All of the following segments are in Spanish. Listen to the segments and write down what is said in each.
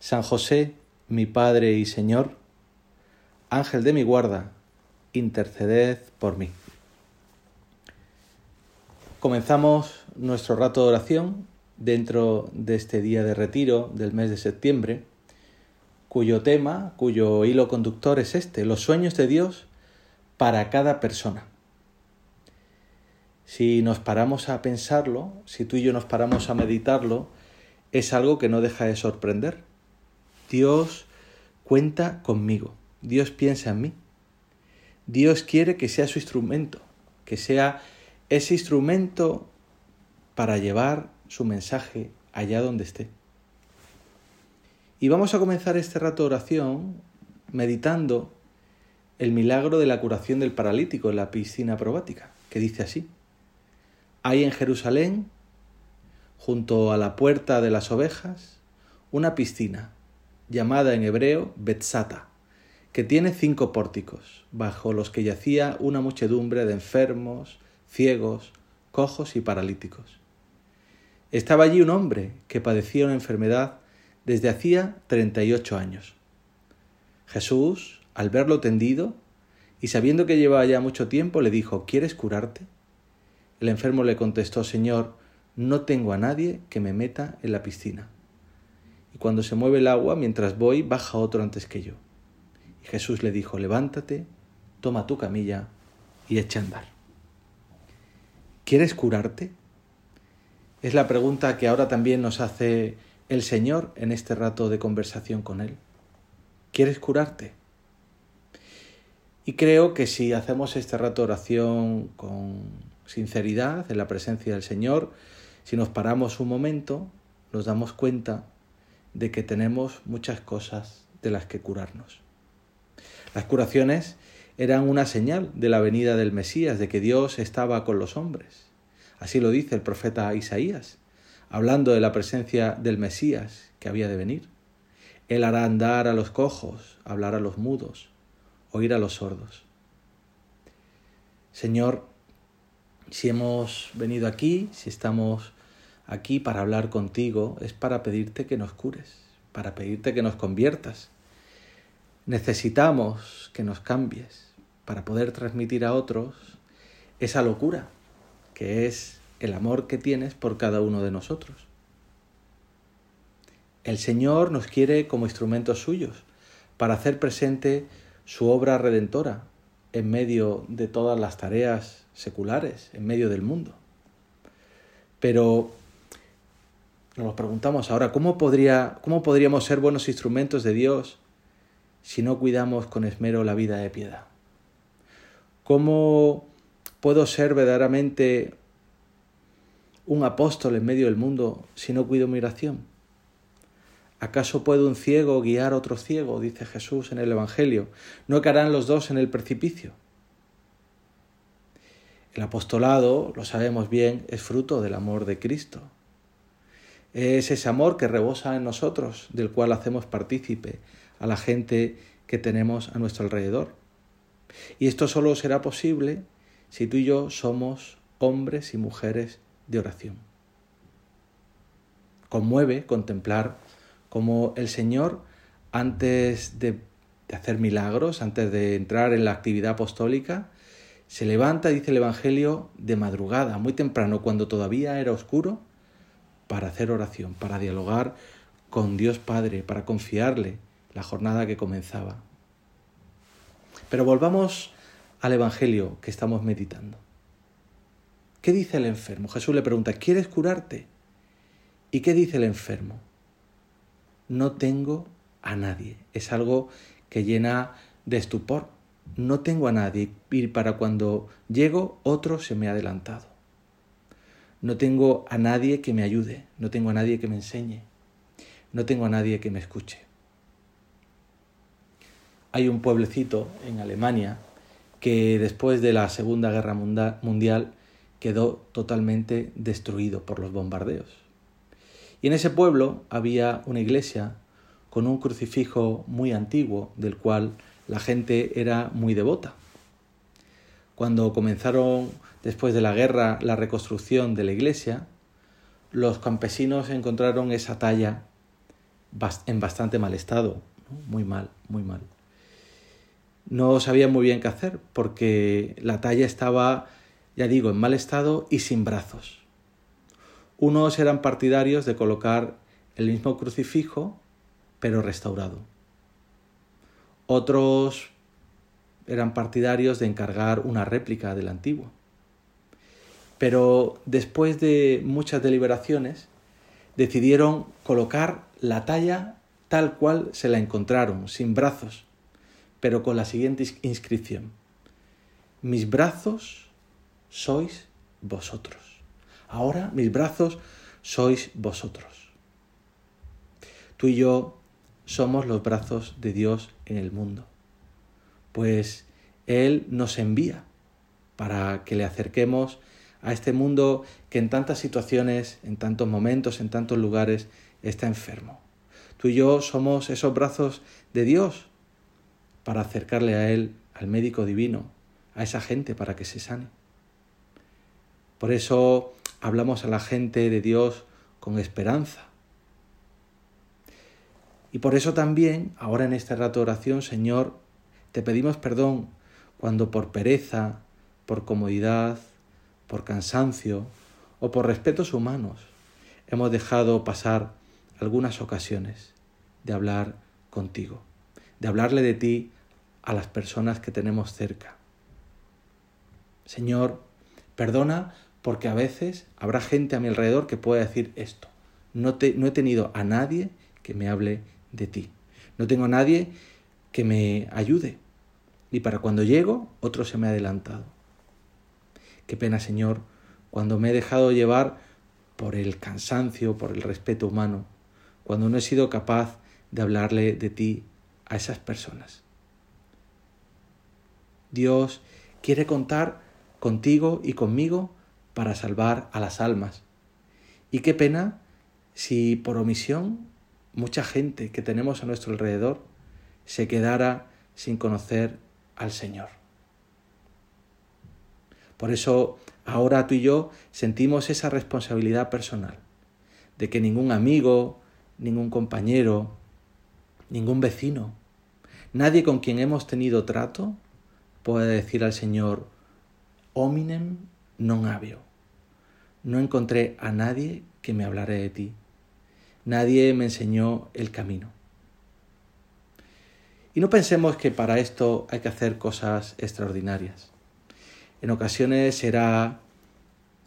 San José, mi Padre y Señor, Ángel de mi guarda, interceded por mí. Comenzamos nuestro rato de oración dentro de este día de retiro del mes de septiembre, cuyo tema, cuyo hilo conductor es este, los sueños de Dios para cada persona. Si nos paramos a pensarlo, si tú y yo nos paramos a meditarlo, es algo que no deja de sorprender. Dios cuenta conmigo, Dios piensa en mí. Dios quiere que sea su instrumento, que sea ese instrumento para llevar su mensaje allá donde esté. Y vamos a comenzar este rato de oración meditando el milagro de la curación del paralítico en la piscina probática, que dice así. Hay en Jerusalén, junto a la puerta de las ovejas, una piscina llamada en hebreo Betzata, que tiene cinco pórticos, bajo los que yacía una muchedumbre de enfermos, ciegos, cojos y paralíticos. Estaba allí un hombre que padecía una enfermedad desde hacía treinta y ocho años. Jesús, al verlo tendido y sabiendo que llevaba ya mucho tiempo, le dijo, ¿quieres curarte? El enfermo le contestó, Señor, no tengo a nadie que me meta en la piscina y cuando se mueve el agua, mientras voy, baja otro antes que yo. Y Jesús le dijo, levántate, toma tu camilla y echa a andar. ¿Quieres curarte? Es la pregunta que ahora también nos hace el Señor en este rato de conversación con Él. ¿Quieres curarte? Y creo que si hacemos este rato de oración con sinceridad en la presencia del Señor, si nos paramos un momento, nos damos cuenta de que tenemos muchas cosas de las que curarnos. Las curaciones eran una señal de la venida del Mesías, de que Dios estaba con los hombres. Así lo dice el profeta Isaías, hablando de la presencia del Mesías que había de venir. Él hará andar a los cojos, hablar a los mudos, oír a los sordos. Señor, si hemos venido aquí, si estamos aquí para hablar contigo es para pedirte que nos cures, para pedirte que nos conviertas. Necesitamos que nos cambies para poder transmitir a otros esa locura que es el amor que tienes por cada uno de nosotros. El Señor nos quiere como instrumentos suyos para hacer presente su obra redentora en medio de todas las tareas seculares, en medio del mundo. Pero nos preguntamos ahora, ¿cómo, podría, ¿cómo podríamos ser buenos instrumentos de Dios si no cuidamos con esmero la vida de piedad? ¿Cómo puedo ser verdaderamente un apóstol en medio del mundo si no cuido mi oración? ¿Acaso puede un ciego guiar a otro ciego? dice Jesús en el Evangelio. ¿No caerán los dos en el precipicio? El apostolado, lo sabemos bien, es fruto del amor de Cristo. Es ese amor que rebosa en nosotros, del cual hacemos partícipe a la gente que tenemos a nuestro alrededor. Y esto solo será posible si tú y yo somos hombres y mujeres de oración. Conmueve contemplar cómo el Señor, antes de, hacer milagros, antes de entrar en la actividad apostólica, se levanta, dice el Evangelio, de madrugada, muy temprano, cuando todavía era oscuro, para hacer oración, para dialogar con Dios Padre, para confiarle la jornada que comenzaba. Pero volvamos al Evangelio que estamos meditando. ¿Qué dice el enfermo? Jesús le pregunta, ¿quieres curarte? ¿Y qué dice el enfermo? No tengo a nadie. Es algo que llena de estupor. No tengo a nadie y para cuando llego otro se me ha adelantado. No tengo a nadie que me ayude, no tengo a nadie que me enseñe. no tengo a nadie que me escuche. Hay un pueblecito en Alemania que después de la Segunda Guerra Mundial quedó totalmente destruido por los bombardeos. Y en ese pueblo había una iglesia con un crucifijo muy antiguo del cual la gente era muy devota. Cuando comenzaron después de la guerra la reconstrucción de la iglesia, los campesinos encontraron esa talla en bastante mal estado, muy mal, muy mal. No sabían muy bien qué hacer porque la talla estaba, ya digo, en mal estado y sin brazos. Unos eran partidarios de colocar el mismo crucifijo, pero restaurado. Otros eran partidarios de encargar una réplica del antiguo. Pero después de muchas deliberaciones, decidieron colocar la talla tal cual se la encontraron, sin brazos, pero con la siguiente inscripción. Mis brazos sois vosotros. Ahora mis brazos sois vosotros. Tú y yo somos los brazos de Dios en el mundo, pues Él nos envía para que le acerquemos a este mundo que en tantas situaciones, en tantos momentos, en tantos lugares está enfermo. Tú y yo somos esos brazos de Dios para acercarle a Él, al médico divino, a esa gente para que se sane. Por eso hablamos a la gente de Dios con esperanza. Y por eso también, ahora en este rato de oración, Señor, te pedimos perdón cuando por pereza, por comodidad, por cansancio o por respetos humanos hemos dejado pasar algunas ocasiones de hablar contigo, de hablarle de ti a las personas que tenemos cerca. Señor, perdona porque a veces habrá gente a mi alrededor que pueda decir esto. No, te, no he tenido a nadie que me hable de ti. No tengo a nadie que me ayude. Y para cuando llego, otro se me ha adelantado. Qué pena, Señor, cuando me he dejado llevar por el cansancio, por el respeto humano, cuando no he sido capaz de hablarle de ti a esas personas. Dios quiere contar contigo y conmigo para salvar a las almas. Y qué pena si por omisión mucha gente que tenemos a nuestro alrededor se quedara sin conocer al Señor. Por eso ahora tú y yo sentimos esa responsabilidad personal de que ningún amigo, ningún compañero, ningún vecino, nadie con quien hemos tenido trato pueda decir al Señor, hominem non habio. No encontré a nadie que me hablara de ti. Nadie me enseñó el camino. Y no pensemos que para esto hay que hacer cosas extraordinarias. En ocasiones será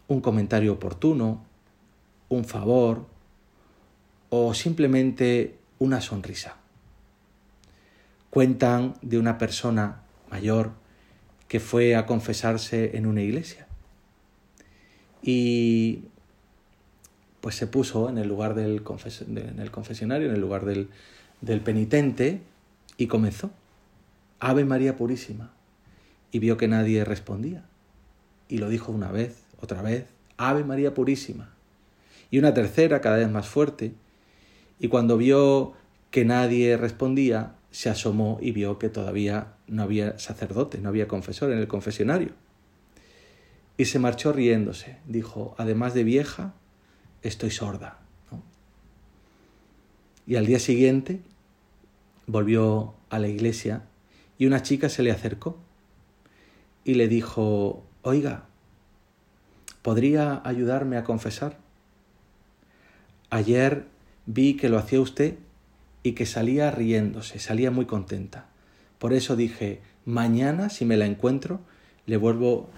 un comentario oportuno, un favor o simplemente una sonrisa. Cuentan de una persona mayor que fue a confesarse en una iglesia y pues se puso en el lugar del en el confesionario, en el lugar del penitente, y comenzó. Ave María Purísima. Y vio que nadie respondía. Y lo dijo una vez, otra vez, Ave María Purísima. Y una tercera, cada vez más fuerte. Y cuando vio que nadie respondía, se asomó y vio que todavía no había sacerdote, no había confesor en el confesionario y se marchó riéndose. Dijo, además de vieja, estoy sorda. Y al día siguiente volvió a la iglesia y una chica se le acercó y le dijo, oiga, ¿podría ayudarme a confesar? Ayer vi que lo hacía usted y que salía riéndose, salía muy contenta. Por eso dije, mañana si me la encuentro, le vuelvo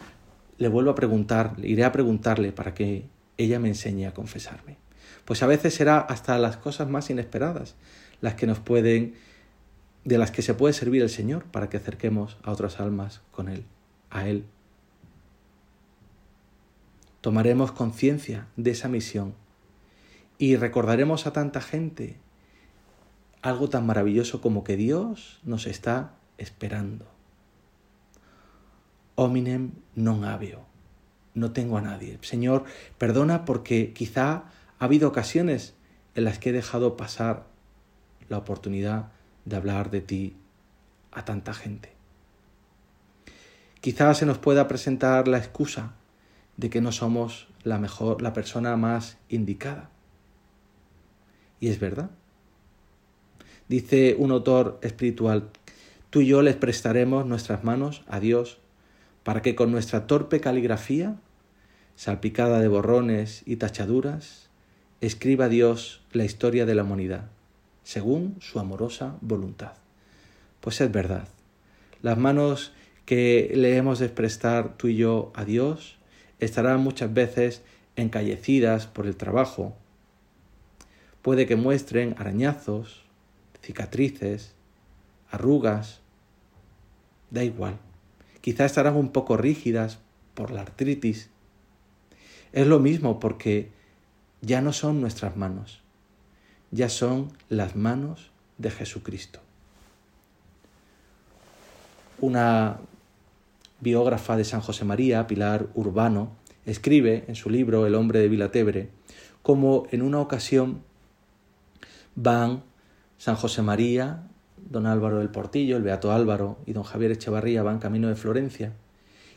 le vuelvo a preguntar, iré a preguntarle para que ella me enseñe a confesarme. Pues a veces será hasta las cosas más inesperadas las que nos pueden, de las que se puede servir el Señor para que acerquemos a otras almas con Él, a Él. Tomaremos conciencia de esa misión y recordaremos a tanta gente algo tan maravilloso como que Dios nos está esperando. Hominem non habio. No tengo a nadie. Señor, perdona porque quizá ha habido ocasiones en las que he dejado pasar la oportunidad de hablar de ti a tanta gente. Quizás se nos pueda presentar la excusa de que no somos la mejor, la persona más indicada. Y es verdad. Dice un autor espiritual, tú y yo les prestaremos nuestras manos a Dios para que con nuestra torpe caligrafía, salpicada de borrones y tachaduras, escriba Dios la historia de la humanidad, según su amorosa voluntad. Pues es verdad, las manos que le hemos de prestar tú y yo a Dios estarán muchas veces encallecidas por el trabajo. Puede que muestren arañazos, cicatrices, arrugas, da igual. Quizá estarán un poco rígidas por la artritis. Es lo mismo porque ya no son nuestras manos, ya son las manos de Jesucristo. Una biógrafa de San José María, Pilar Urbano, escribe en su libro El hombre de Vilatebre, como en una ocasión van San José María, don Álvaro del Portillo, el Beato Álvaro y don Javier Echevarría van camino de Florencia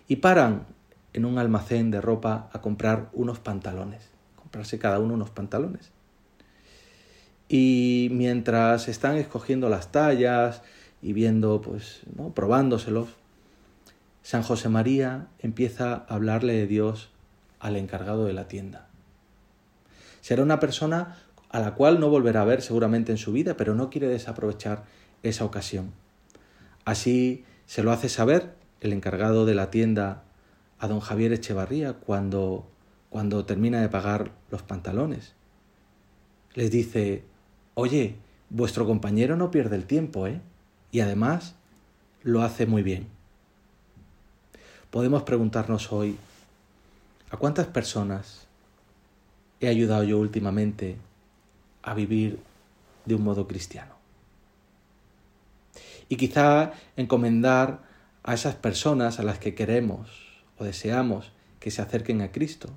y paran en un almacén de ropa a comprar unos pantalones, comprarse cada uno unos pantalones. Y mientras están escogiendo las tallas y viendo, pues, ¿no? probándoselos, San José María empieza a hablarle de Dios al encargado de la tienda. Será una persona a la cual no volverá a ver seguramente en su vida, pero no quiere desaprovechar esa ocasión. Así se lo hace saber el encargado de la tienda a don Javier Echevarría cuando, cuando termina de pagar los pantalones. Les dice, oye, vuestro compañero no pierde el tiempo, ¿eh? Y además lo hace muy bien podemos preguntarnos hoy, ¿a cuántas personas he ayudado yo últimamente a vivir de un modo cristiano? Y quizá encomendar a esas personas a las que queremos o deseamos que se acerquen a Cristo.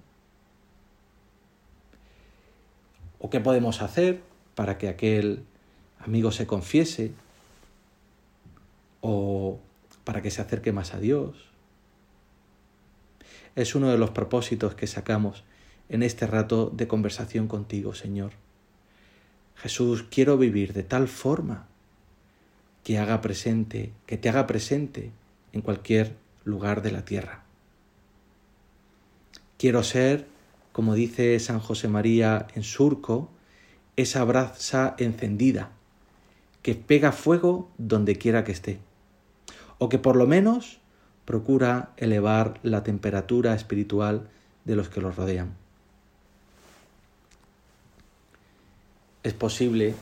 ¿O qué podemos hacer para que aquel amigo se confiese? ¿O para que se acerque más a Dios? Es uno de los propósitos que sacamos en este rato de conversación contigo, Señor. Jesús, quiero vivir de tal forma que haga presente, que te haga presente en cualquier lugar de la tierra. Quiero ser, como dice San José María en Surco, esa brasa encendida que pega fuego donde quiera que esté, o que por lo menos procura elevar la temperatura espiritual de los que los rodean. Es posible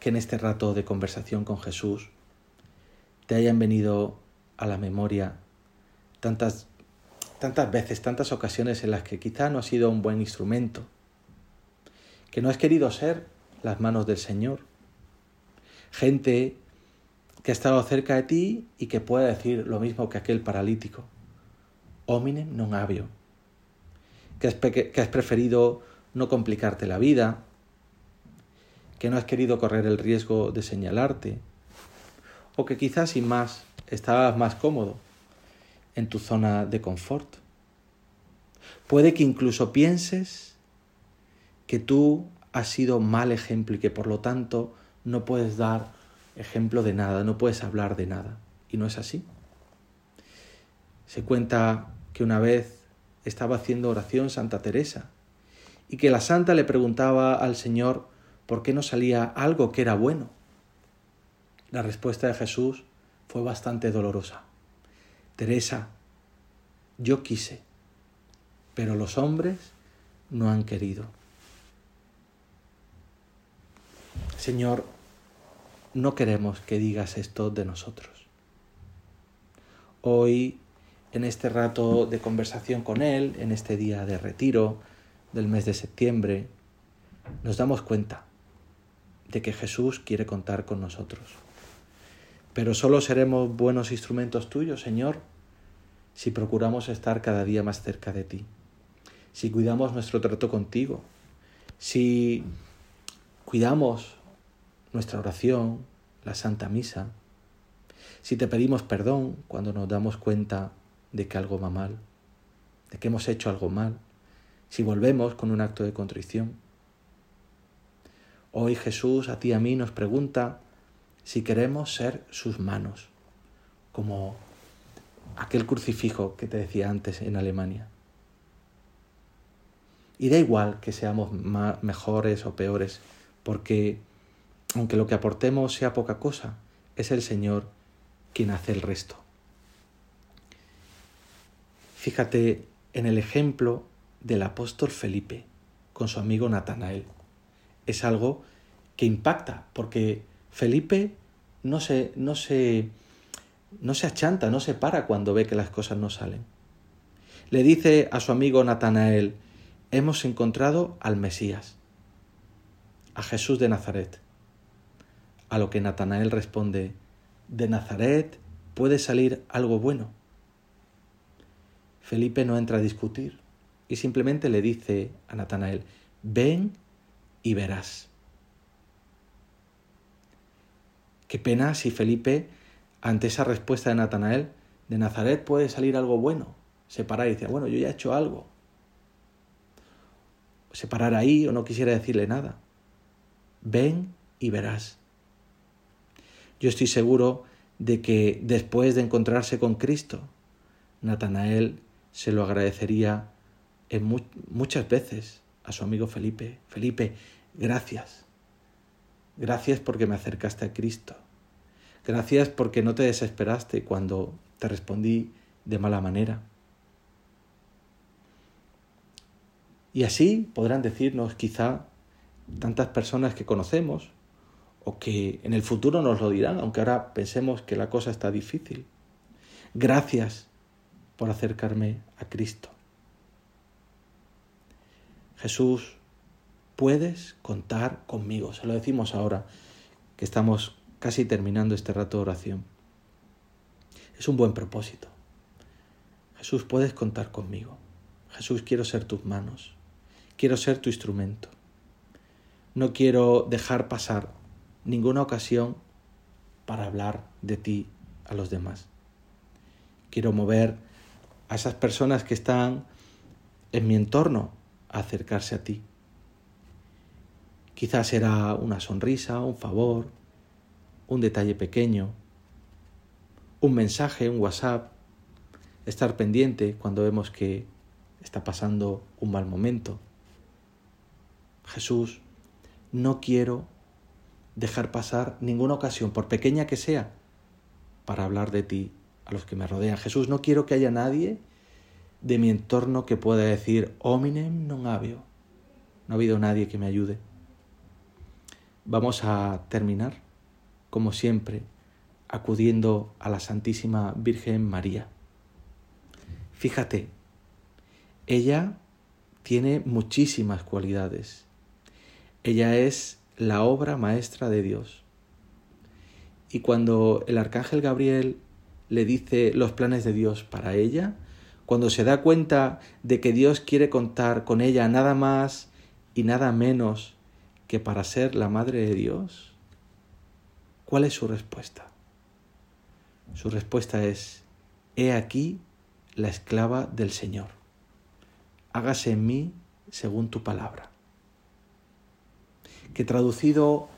que en este rato de conversación con Jesús te hayan venido a la memoria tantas, tantas veces, tantas ocasiones en las que quizá no has sido un buen instrumento, que no has querido ser las manos del Señor. Gente que ha estado cerca de ti y que pueda decir lo mismo que aquel paralítico. Hominem non habio. Que has, que has preferido no complicarte la vida, que no has querido correr el riesgo de señalarte, o que quizás sin más estabas más cómodo en tu zona de confort. Puede que incluso pienses que tú has sido mal ejemplo y que por lo tanto no puedes dar ejemplo de nada, no puedes hablar de nada. Y no es así. Se cuenta que una vez estaba haciendo oración Santa Teresa y que la santa le preguntaba al Señor por qué no salía algo que era bueno. La respuesta de Jesús fue bastante dolorosa. Teresa, yo quise, pero los hombres no han querido. Señor, no queremos que digas esto de nosotros. Hoy, en este rato de conversación con Él, en este día de retiro del mes de septiembre, nos damos cuenta de que Jesús quiere contar con nosotros. Pero solo seremos buenos instrumentos tuyos, Señor, si procuramos estar cada día más cerca de ti, si cuidamos nuestro trato contigo, si cuidamos nuestra oración, la Santa Misa, si te pedimos perdón cuando nos damos cuenta de que algo va mal, de que hemos hecho algo mal, si volvemos con un acto de contrición. Hoy Jesús a ti y a mí nos pregunta si queremos ser sus manos, como aquel crucifijo que te decía antes en Alemania. Y da igual que seamos mejores o peores, porque aunque lo que aportemos sea poca cosa, es el Señor quien hace el resto. Fíjate en el ejemplo del apóstol Felipe con su amigo Natanael. Es algo que impacta, porque Felipe no se, no se, no se achanta, no se para cuando ve que las cosas no salen. Le dice a su amigo Natanael, hemos encontrado al Mesías, a Jesús de Nazaret. A lo que Natanael responde, ¿de Nazaret puede salir algo bueno? Felipe no entra a discutir y simplemente le dice a Natanael, ven y verás. Qué pena si Felipe, ante esa respuesta de Natanael, de Nazaret puede salir algo bueno. Se para y dice, bueno, yo ya he hecho algo. Se parara ahí o no quisiera decirle nada. Ven y verás. Yo estoy seguro de que después de encontrarse con Cristo, Natanael se lo agradecería en muchas veces a su amigo Felipe. Felipe, gracias. Gracias porque me acercaste a Cristo. Gracias porque no te desesperaste cuando te respondí de mala manera. Y así podrán decirnos quizá tantas personas que conocemos o que en el futuro nos lo dirán, aunque ahora pensemos que la cosa está difícil. Gracias por acercarme a Cristo. Jesús, puedes contar conmigo. Se lo decimos ahora que estamos casi terminando este rato de oración. Es un buen propósito. Jesús, puedes contar conmigo. Jesús, quiero ser tus manos. Quiero ser tu instrumento. No quiero dejar pasar ninguna ocasión para hablar de ti a los demás. Quiero mover a esas personas que están en mi entorno a acercarse a ti. Quizás será una sonrisa, un favor, un detalle pequeño, un mensaje, un WhatsApp, estar pendiente cuando vemos que está pasando un mal momento. Jesús, no quiero dejar pasar ninguna ocasión, por pequeña que sea, para hablar de ti a los que me rodean. Jesús, no quiero que haya nadie de mi entorno que pueda decir, hominem non habio. No ha habido nadie que me ayude. Vamos a terminar, como siempre, acudiendo a la Santísima Virgen María. Fíjate, ella tiene muchísimas cualidades. Ella es la obra maestra de Dios. Y cuando el arcángel Gabriel le dice los planes de Dios para ella, cuando se da cuenta de que Dios quiere contar con ella nada más y nada menos que para ser la madre de Dios, ¿cuál es su respuesta? Su respuesta es, He aquí la esclava del Señor. Hágase en mí según tu palabra que traducido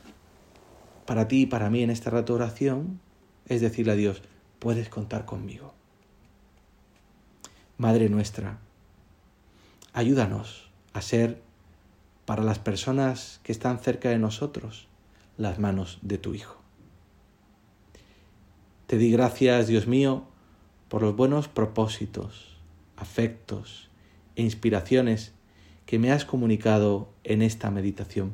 para ti y para mí en esta rato oración es decirle a Dios, puedes contar conmigo. Madre nuestra, ayúdanos a ser para las personas que están cerca de nosotros las manos de tu Hijo. Te di gracias, Dios mío, por los buenos propósitos, afectos e inspiraciones que me has comunicado en esta meditación